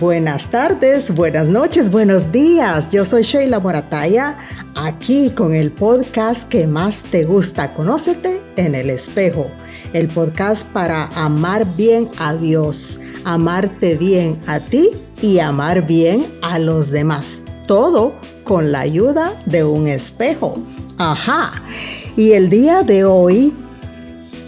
Buenas tardes, buenas noches, buenos días. Yo soy Sheila Morataya, aquí con el podcast que más te gusta. Conócete en el espejo. El podcast para amar bien a Dios, amarte bien a ti y amar bien a los demás. Todo con la ayuda de un espejo. Ajá. Y el día de hoy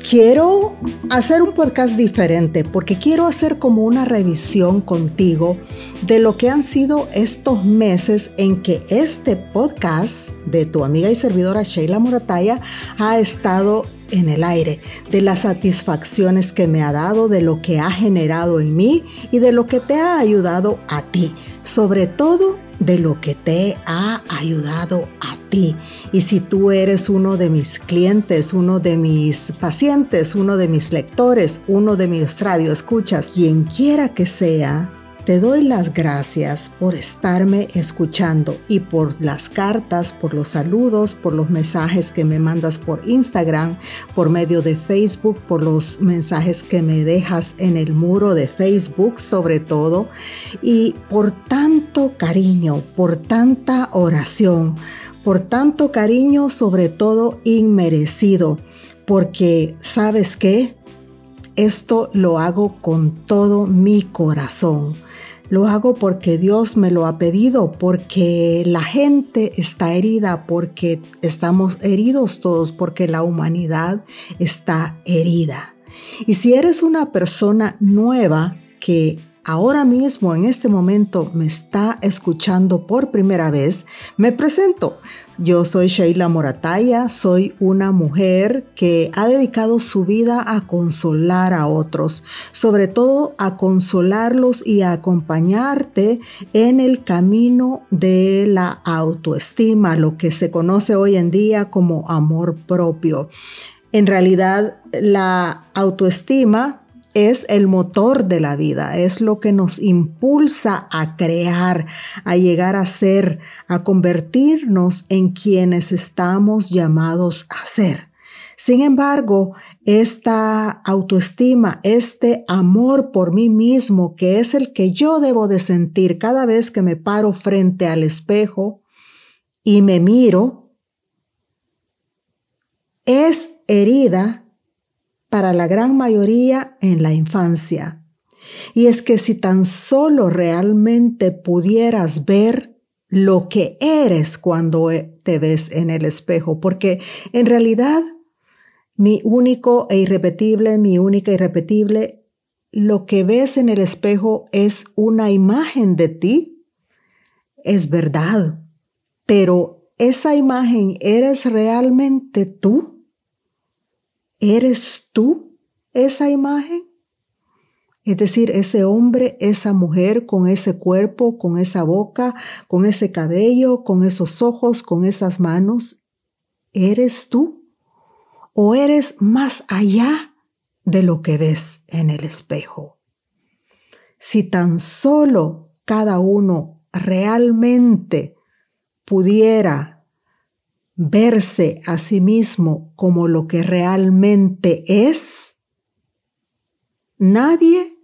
quiero hacer un podcast diferente porque quiero hacer como una revisión contigo de lo que han sido estos meses en que este podcast de tu amiga y servidora Sheila Morataya ha estado en el aire, de las satisfacciones que me ha dado, de lo que ha generado en mí y de lo que te ha ayudado a ti. Sobre todo de lo que te ha ayudado a ti. Y si tú eres uno de mis clientes, uno de mis pacientes, uno de mis lectores, uno de mis radioescuchas, quien quiera que sea, te doy las gracias por estarme escuchando y por las cartas, por los saludos, por los mensajes que me mandas por Instagram, por medio de Facebook, por los mensajes que me dejas en el muro de Facebook sobre todo, y por tanto cariño, por tanta oración, por tanto cariño sobre todo inmerecido, porque sabes qué, esto lo hago con todo mi corazón lo hago porque Dios me lo ha pedido, porque la gente está herida, porque estamos heridos todos, porque la humanidad está herida. Y si eres una persona nueva que ahora mismo, en este momento, me está escuchando por primera vez, me presento. Yo soy Sheila Morataya, soy una mujer que ha dedicado su vida a consolar a otros, sobre todo a consolarlos y a acompañarte en el camino de la autoestima, lo que se conoce hoy en día como amor propio. En realidad, la autoestima es el motor de la vida, es lo que nos impulsa a crear, a llegar a ser, a convertirnos en quienes estamos llamados a ser. Sin embargo, esta autoestima, este amor por mí mismo, que es el que yo debo de sentir cada vez que me paro frente al espejo y me miro, es herida para la gran mayoría en la infancia. Y es que si tan solo realmente pudieras ver lo que eres cuando te ves en el espejo, porque en realidad mi único e irrepetible, mi única e irrepetible, lo que ves en el espejo es una imagen de ti, es verdad, pero esa imagen eres realmente tú. ¿Eres tú esa imagen? Es decir, ese hombre, esa mujer con ese cuerpo, con esa boca, con ese cabello, con esos ojos, con esas manos, ¿eres tú? ¿O eres más allá de lo que ves en el espejo? Si tan solo cada uno realmente pudiera verse a sí mismo como lo que realmente es, nadie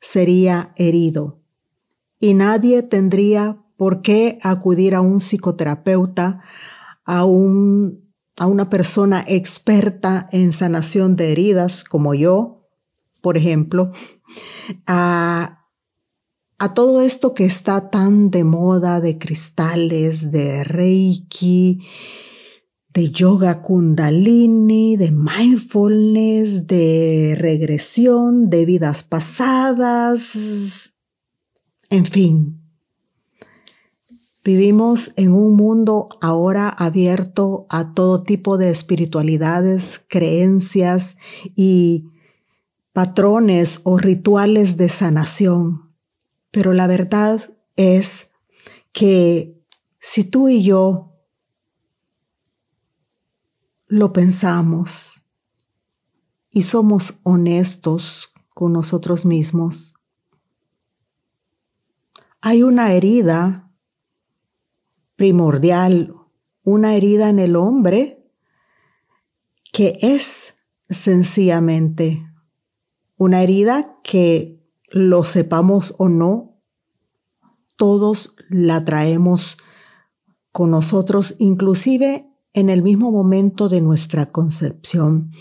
sería herido y nadie tendría por qué acudir a un psicoterapeuta, a, un, a una persona experta en sanación de heridas como yo, por ejemplo, a a todo esto que está tan de moda de cristales, de reiki, de yoga kundalini, de mindfulness, de regresión, de vidas pasadas, en fin. Vivimos en un mundo ahora abierto a todo tipo de espiritualidades, creencias y patrones o rituales de sanación pero la verdad es que si tú y yo lo pensamos y somos honestos con nosotros mismos, hay una herida primordial, una herida en el hombre que es sencillamente una herida que lo sepamos o no, todos la traemos con nosotros, inclusive en el mismo momento de nuestra concepción.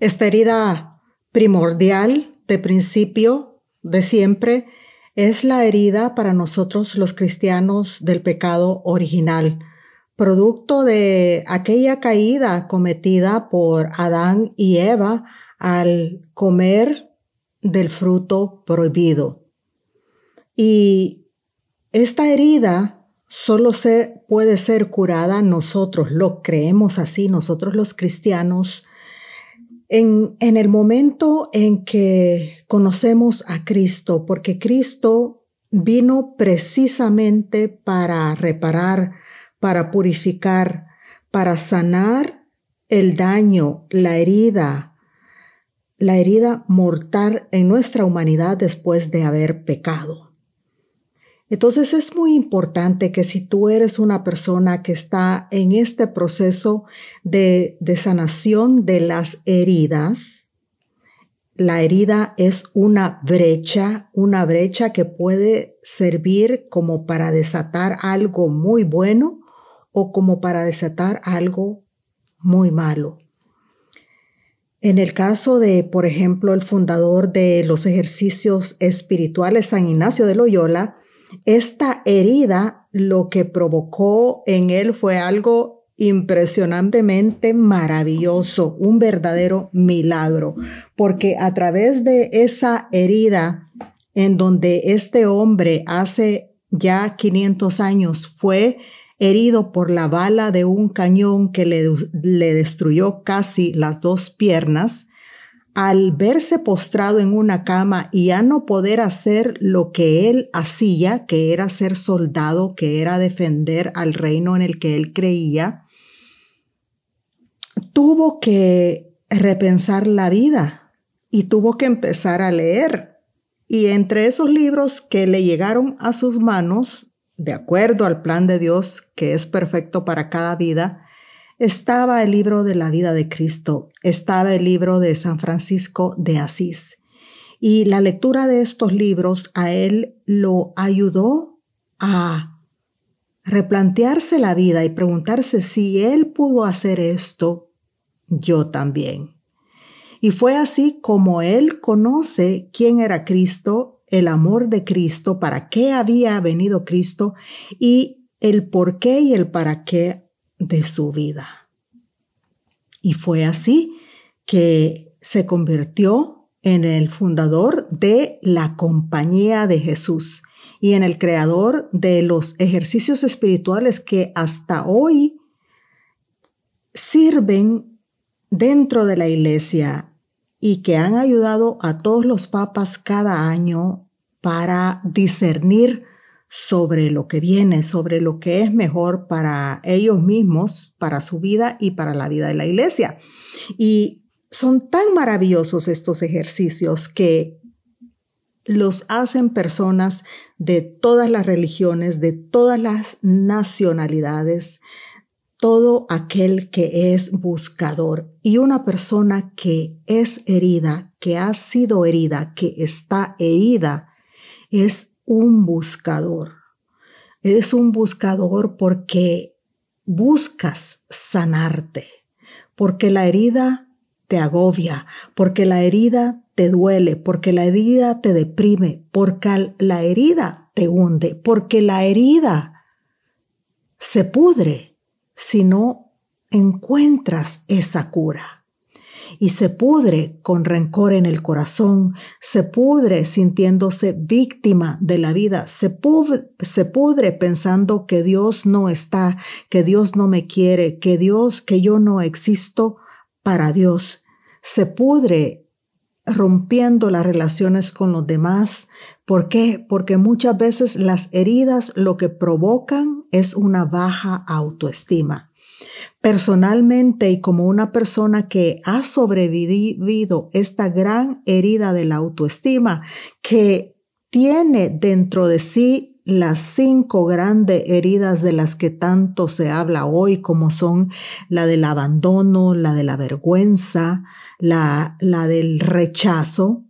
Esta herida primordial de principio, de siempre, es la herida para nosotros los cristianos del pecado original, producto de aquella caída cometida por Adán y Eva al comer del fruto prohibido. Y esta herida solo se puede ser curada, nosotros lo creemos así, nosotros los cristianos, en, en el momento en que conocemos a Cristo, porque Cristo vino precisamente para reparar, para purificar, para sanar el daño, la herida, la herida mortal en nuestra humanidad después de haber pecado. Entonces es muy importante que si tú eres una persona que está en este proceso de, de sanación de las heridas, la herida es una brecha, una brecha que puede servir como para desatar algo muy bueno o como para desatar algo muy malo. En el caso de, por ejemplo, el fundador de los ejercicios espirituales, San Ignacio de Loyola, esta herida lo que provocó en él fue algo impresionantemente maravilloso, un verdadero milagro, porque a través de esa herida en donde este hombre hace ya 500 años fue herido por la bala de un cañón que le, le destruyó casi las dos piernas, al verse postrado en una cama y a no poder hacer lo que él hacía, que era ser soldado, que era defender al reino en el que él creía, tuvo que repensar la vida y tuvo que empezar a leer. Y entre esos libros que le llegaron a sus manos, de acuerdo al plan de Dios que es perfecto para cada vida, estaba el libro de la vida de Cristo, estaba el libro de San Francisco de Asís. Y la lectura de estos libros a él lo ayudó a replantearse la vida y preguntarse si él pudo hacer esto, yo también. Y fue así como él conoce quién era Cristo, el amor de Cristo, para qué había venido Cristo y el por qué y el para qué de su vida. Y fue así que se convirtió en el fundador de la Compañía de Jesús y en el creador de los ejercicios espirituales que hasta hoy sirven dentro de la iglesia y que han ayudado a todos los papas cada año para discernir sobre lo que viene, sobre lo que es mejor para ellos mismos, para su vida y para la vida de la iglesia. Y son tan maravillosos estos ejercicios que los hacen personas de todas las religiones, de todas las nacionalidades, todo aquel que es buscador y una persona que es herida, que ha sido herida, que está herida, es un buscador. Es un buscador porque buscas sanarte, porque la herida te agobia, porque la herida te duele, porque la herida te deprime, porque la herida te hunde, porque la herida se pudre si no encuentras esa cura y se pudre con rencor en el corazón, se pudre sintiéndose víctima de la vida, se pudre, pensando que Dios no está, que Dios no me quiere, que Dios, que yo no existo para Dios, se pudre rompiendo las relaciones con los demás. ¿Por qué? Porque muchas veces las heridas lo que provocan es una baja autoestima personalmente y como una persona que ha sobrevivido esta gran herida de la autoestima, que tiene dentro de sí las cinco grandes heridas de las que tanto se habla hoy, como son la del abandono, la de la vergüenza, la, la del rechazo,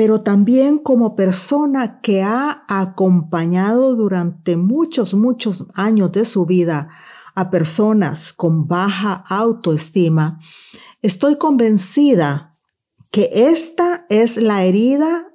pero también como persona que ha acompañado durante muchos, muchos años de su vida a personas con baja autoestima, estoy convencida que esta es la herida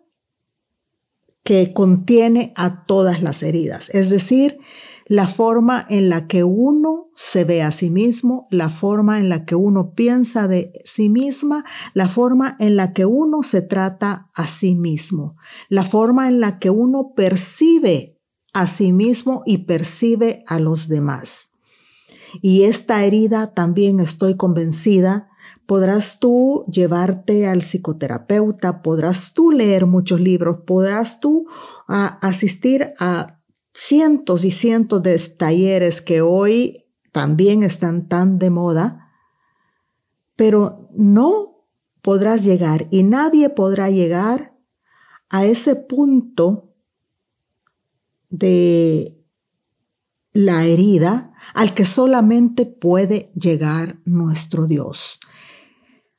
que contiene a todas las heridas, es decir, la forma en la que uno se ve a sí mismo, la forma en la que uno piensa de sí misma, la forma en la que uno se trata a sí mismo, la forma en la que uno percibe a sí mismo y percibe a los demás. Y esta herida también estoy convencida podrás tú llevarte al psicoterapeuta, podrás tú leer muchos libros, podrás tú ah, asistir a cientos y cientos de talleres que hoy también están tan de moda, pero no podrás llegar y nadie podrá llegar a ese punto de la herida al que solamente puede llegar nuestro Dios,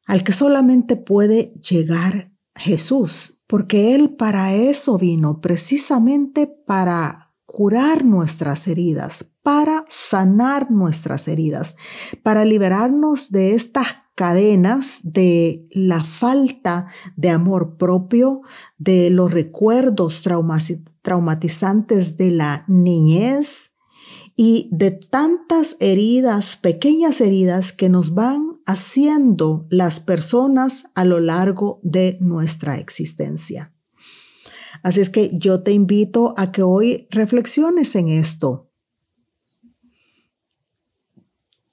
al que solamente puede llegar Jesús, porque Él para eso vino, precisamente para curar nuestras heridas, para sanar nuestras heridas, para liberarnos de estas cadenas de la falta de amor propio, de los recuerdos traumatizantes de la niñez y de tantas heridas, pequeñas heridas que nos van haciendo las personas a lo largo de nuestra existencia. Así es que yo te invito a que hoy reflexiones en esto.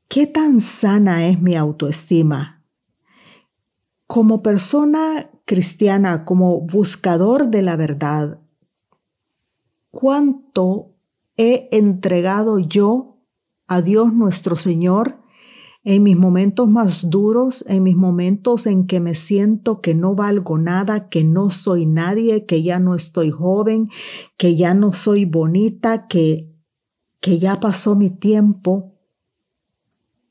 ¿Qué tan sana es mi autoestima? Como persona cristiana, como buscador de la verdad, ¿cuánto he entregado yo a Dios nuestro Señor en mis momentos más duros, en mis momentos en que me siento que no valgo nada, que no soy nadie, que ya no estoy joven, que ya no soy bonita, que, que ya pasó mi tiempo.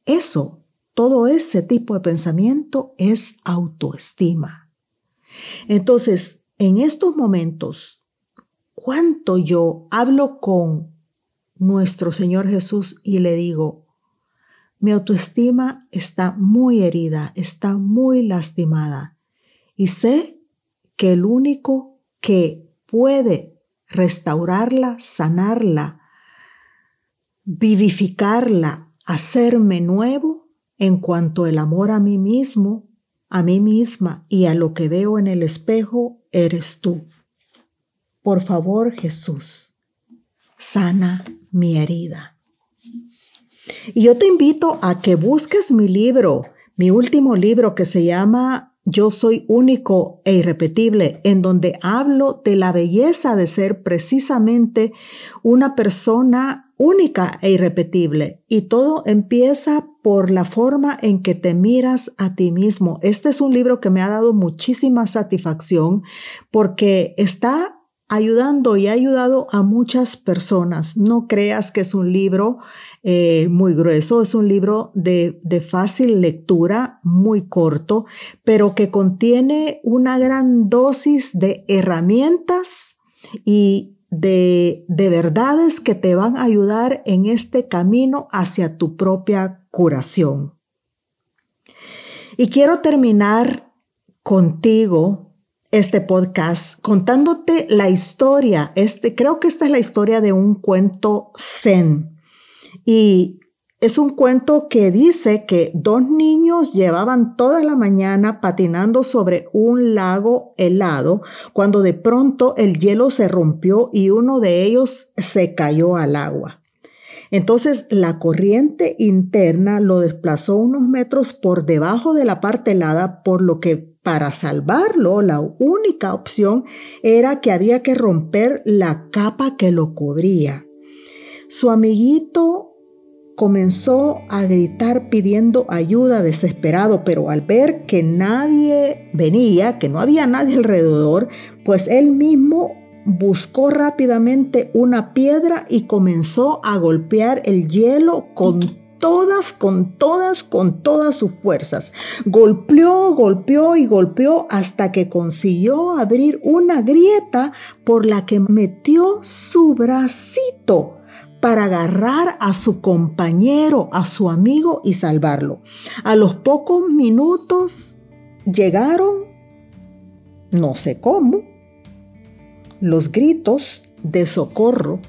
Eso, todo ese tipo de pensamiento es autoestima. Entonces, en estos momentos, ¿cuánto yo hablo con nuestro Señor Jesús y le digo, mi autoestima está muy herida, está muy lastimada y sé que el único que puede restaurarla, sanarla, vivificarla, hacerme nuevo en cuanto el amor a mí mismo, a mí misma y a lo que veo en el espejo, eres tú. Por favor, Jesús, sana mi herida. Y yo te invito a que busques mi libro, mi último libro que se llama Yo soy único e irrepetible, en donde hablo de la belleza de ser precisamente una persona única e irrepetible. Y todo empieza por la forma en que te miras a ti mismo. Este es un libro que me ha dado muchísima satisfacción porque está ayudando y ha ayudado a muchas personas. No creas que es un libro eh, muy grueso, es un libro de, de, fácil lectura, muy corto, pero que contiene una gran dosis de herramientas y de, de verdades que te van a ayudar en este camino hacia tu propia curación. Y quiero terminar contigo este podcast contándote la historia. Este, creo que esta es la historia de un cuento zen. Y es un cuento que dice que dos niños llevaban toda la mañana patinando sobre un lago helado cuando de pronto el hielo se rompió y uno de ellos se cayó al agua. Entonces la corriente interna lo desplazó unos metros por debajo de la parte helada, por lo que para salvarlo, la única opción era que había que romper la capa que lo cubría. Su amiguito comenzó a gritar pidiendo ayuda desesperado, pero al ver que nadie venía, que no había nadie alrededor, pues él mismo buscó rápidamente una piedra y comenzó a golpear el hielo con todas, con todas, con todas sus fuerzas. Golpeó, golpeó y golpeó hasta que consiguió abrir una grieta por la que metió su bracito para agarrar a su compañero, a su amigo y salvarlo. A los pocos minutos llegaron, no sé cómo, los gritos de socorro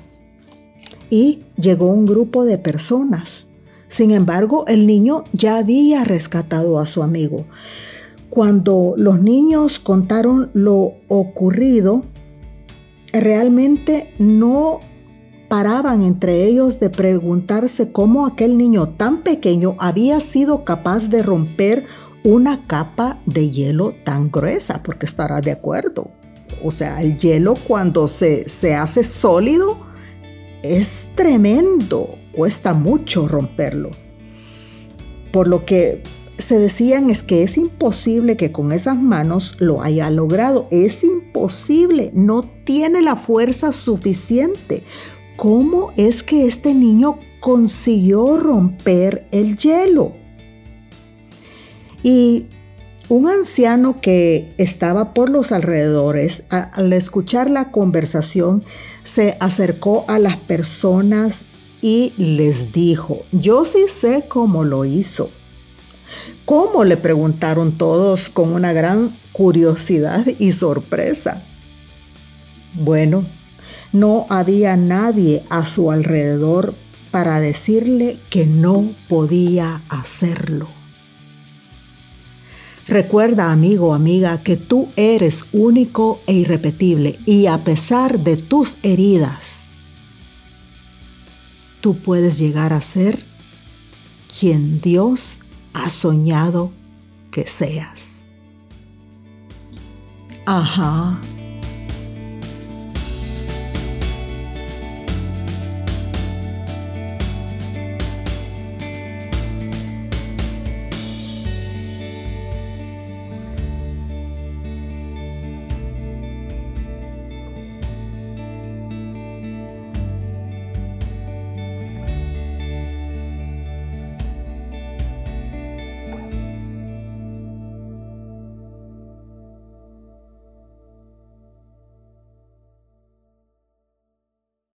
y llegó un grupo de personas. Sin embargo, el niño ya había rescatado a su amigo. Cuando los niños contaron lo ocurrido, realmente no paraban entre ellos de preguntarse cómo aquel niño tan pequeño había sido capaz de romper una capa de hielo tan gruesa, porque estará de acuerdo. O sea, el hielo cuando se, se hace sólido es tremendo, cuesta mucho romperlo. Por lo que se decían es que es imposible que con esas manos lo haya logrado. Es imposible, no tiene la fuerza suficiente. ¿Cómo es que este niño consiguió romper el hielo? Y un anciano que estaba por los alrededores, al escuchar la conversación, se acercó a las personas y les dijo, yo sí sé cómo lo hizo. ¿Cómo? le preguntaron todos con una gran curiosidad y sorpresa. Bueno, no había nadie a su alrededor para decirle que no podía hacerlo. Recuerda, amigo, amiga, que tú eres único e irrepetible y a pesar de tus heridas, tú puedes llegar a ser quien Dios ha soñado que seas. Ajá.